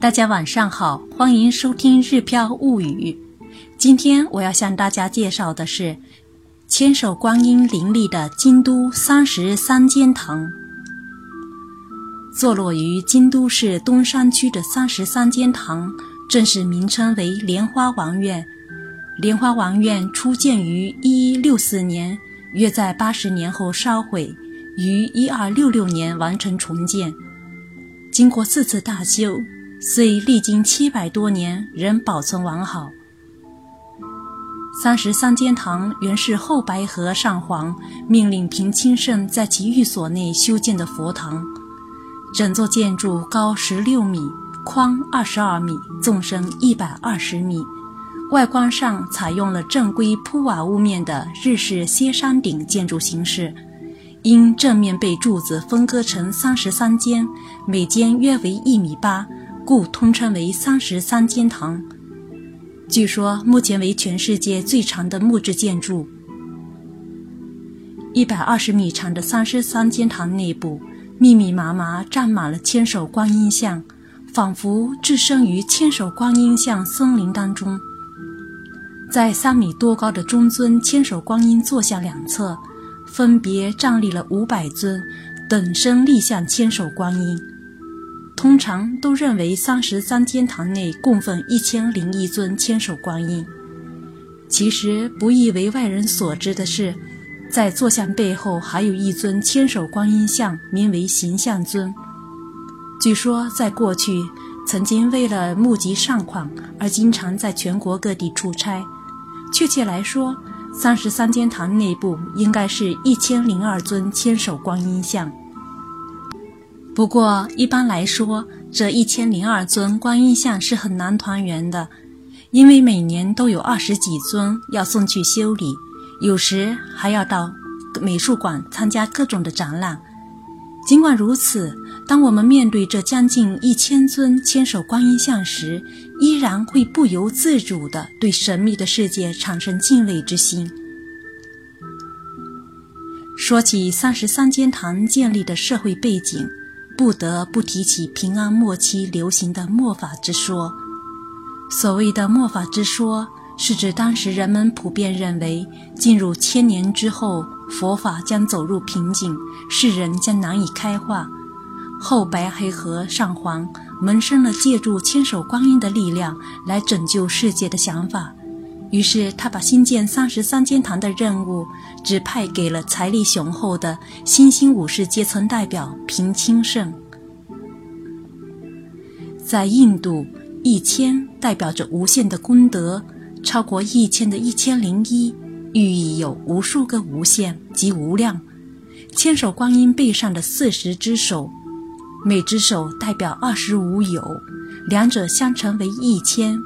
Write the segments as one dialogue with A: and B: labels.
A: 大家晚上好，欢迎收听《日飘物语》。今天我要向大家介绍的是千手观音林立的京都三十三间堂。坐落于京都市东山区的三十三间堂，正式名称为莲花王院。莲花王院初建于一一六四年，约在八十年后烧毁，于一二六六年完成重建。经过四次大修。虽历经七百多年，仍保存完好。三十三间堂原是后白河上皇命令平清盛在其寓所内修建的佛堂，整座建筑高十六米，宽二十二米，纵深一百二十米。外观上采用了正规铺瓦屋面的日式歇山顶建筑形式，因正面被柱子分割成三十三间，每间约为一米八。故通称为三十三间堂。据说目前为全世界最长的木质建筑。一百二十米长的三十三间堂内部，密密麻麻站满了千手观音像，仿佛置身于千手观音像森林当中。在三米多高的中尊千手观音坐像两侧，分别站立了五百尊等身立像千手观音。通常都认为三十三间堂内供奉一千零一尊千手观音。其实不易为外人所知的是，在坐像背后还有一尊千手观音像，名为形象尊。据说在过去，曾经为了募集善款而经常在全国各地出差。确切来说，三十三间堂内部应该是一千零二尊千手观音像。不过，一般来说，这一千零二尊观音像是很难团圆的，因为每年都有二十几尊要送去修理，有时还要到美术馆参加各种的展览。尽管如此，当我们面对这将近一千尊千手观音像时，依然会不由自主地对神秘的世界产生敬畏之心。说起三十三间堂建立的社会背景。不得不提起平安末期流行的末法之说。所谓的末法之说，是指当时人们普遍认为，进入千年之后，佛法将走入瓶颈，世人将难以开化。后白黑和上皇萌生了借助千手观音的力量来拯救世界的想法，于是他把新建三十三间堂的任务指派给了财力雄厚的新兴武士阶层代表平清盛。在印度，一千代表着无限的功德，超过一千的一千零一，寓意有无数个无限及无量。千手观音背上的四十只手，每只手代表二十五有，两者相乘为一千。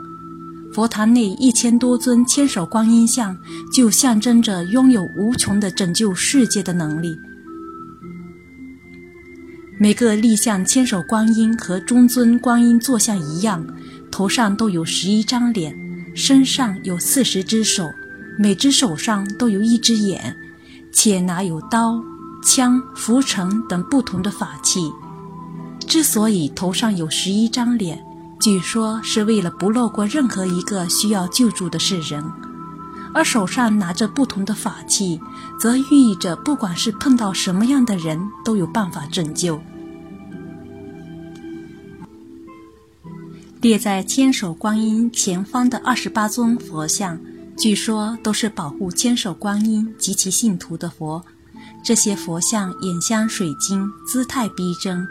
A: 佛堂内一千多尊千手观音像，就象征着拥有无穷的拯救世界的能力。每个立像千手观音和中尊观音坐像一样，头上都有十一张脸，身上有四十只手，每只手上都有一只眼，且拿有刀、枪、拂尘等不同的法器。之所以头上有十一张脸，据说是为了不漏过任何一个需要救助的世人；而手上拿着不同的法器，则寓意着不管是碰到什么样的人，都有办法拯救。列在千手观音前方的二十八尊佛像，据说都是保护千手观音及其信徒的佛。这些佛像眼镶水晶，姿态逼真。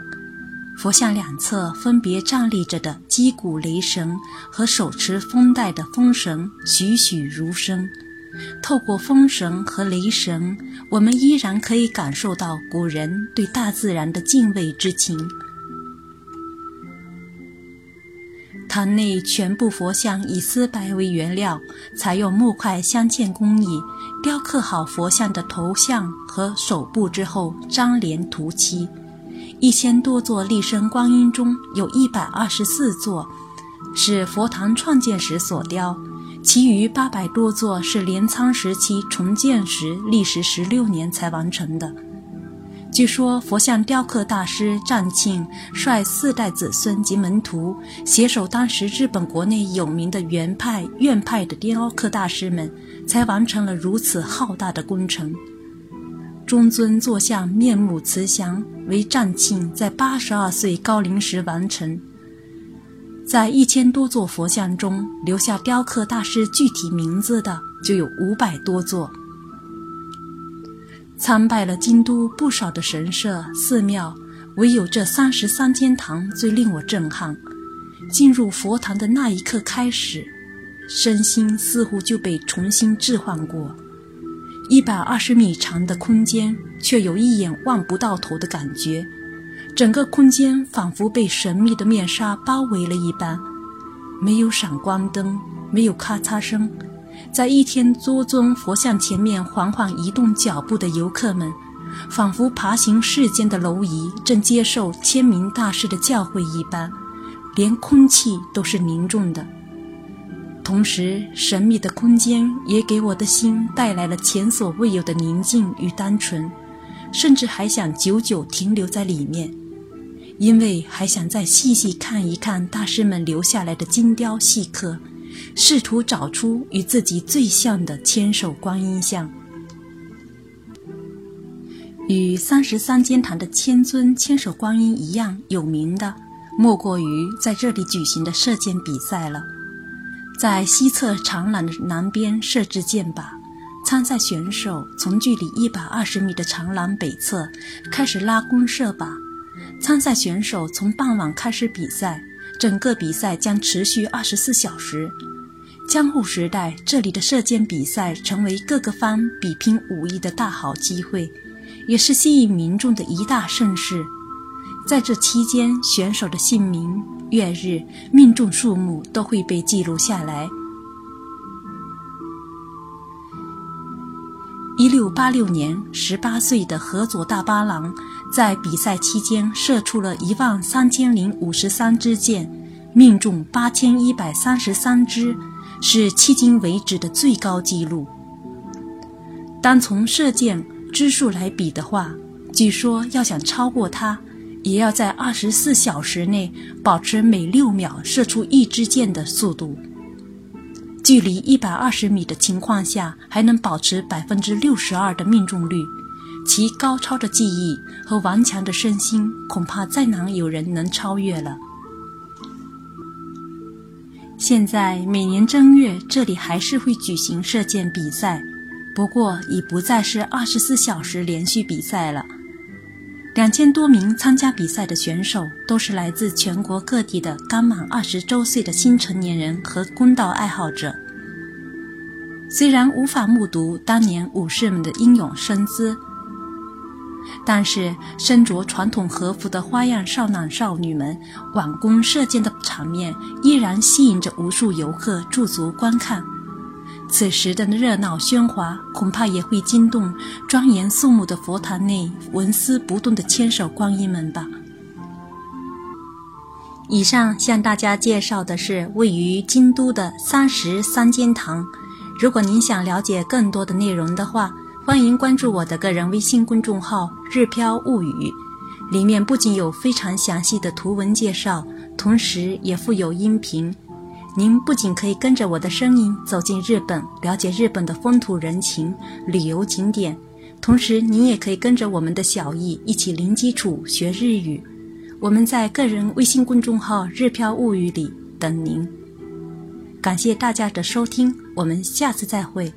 A: 佛像两侧分别站立着的击鼓雷神和手持风带的风神，栩栩如生。透过风神和雷神，我们依然可以感受到古人对大自然的敬畏之情。堂内全部佛像以丝白为原料，采用木块镶嵌工艺，雕刻好佛像的头像和手部之后，粘连涂漆。一千多座立身观音中有一百二十四座是佛堂创建时所雕，其余八百多座是镰仓时期重建时历时十六年才完成的。据说佛像雕刻大师占庆率四代子孙及门徒，携手当时日本国内有名的原派、院派的雕刻大师们，才完成了如此浩大的工程。中尊坐像面目慈祥，为占庆在八十二岁高龄时完成。在一千多座佛像中，留下雕刻大师具体名字的就有五百多座。参拜了京都不少的神社寺庙，唯有这三十三间堂最令我震撼。进入佛堂的那一刻开始，身心似乎就被重新置换过。一百二十米长的空间，却有一眼望不到头的感觉。整个空间仿佛被神秘的面纱包围了一般，没有闪光灯，没有咔嚓声。在一天多尊佛像前面缓缓移动脚步的游客们，仿佛爬行世间的蝼蚁，正接受千名大师的教诲一般，连空气都是凝重的。同时，神秘的空间也给我的心带来了前所未有的宁静与单纯，甚至还想久久停留在里面，因为还想再细细看一看大师们留下来的精雕细刻，试图找出与自己最像的千手观音像。与三十三间堂的千尊千手观音一样有名的，莫过于在这里举行的射箭比赛了。在西侧长廊的南边设置箭靶，参赛选手从距离一百二十米的长廊北侧开始拉弓射靶。参赛选手从傍晚开始比赛，整个比赛将持续二十四小时。江户时代，这里的射箭比赛成为各个方比拼武艺的大好机会，也是吸引民众的一大盛事。在这期间，选手的姓名。月日命中数目都会被记录下来。一六八六年，十八岁的河佐大八郎在比赛期间射出了一万三千零五十三支箭，命中八千一百三十三支，是迄今为止的最高纪录。单从射箭支数来比的话，据说要想超过他。也要在二十四小时内保持每六秒射出一支箭的速度。距离一百二十米的情况下还能保持百分之六十二的命中率，其高超的技艺和顽强的身心，恐怕再难有人能超越了。现在每年正月这里还是会举行射箭比赛，不过已不再是二十四小时连续比赛了。两千多名参加比赛的选手都是来自全国各地的刚满二十周岁的新成年人和弓道爱好者。虽然无法目睹当年武士们的英勇身姿，但是身着传统和服的花样少男少女们挽弓射箭的场面，依然吸引着无数游客驻足观看。此时的热闹喧哗，恐怕也会惊动庄严肃穆的佛堂内纹丝不动的千手观音们吧。以上向大家介绍的是位于京都的三十三间堂。如果您想了解更多的内容的话，欢迎关注我的个人微信公众号“日飘物语”，里面不仅有非常详细的图文介绍，同时也附有音频。您不仅可以跟着我的声音走进日本，了解日本的风土人情、旅游景点，同时您也可以跟着我们的小艺一起零基础学日语。我们在个人微信公众号“日飘物语”里等您。感谢大家的收听，我们下次再会。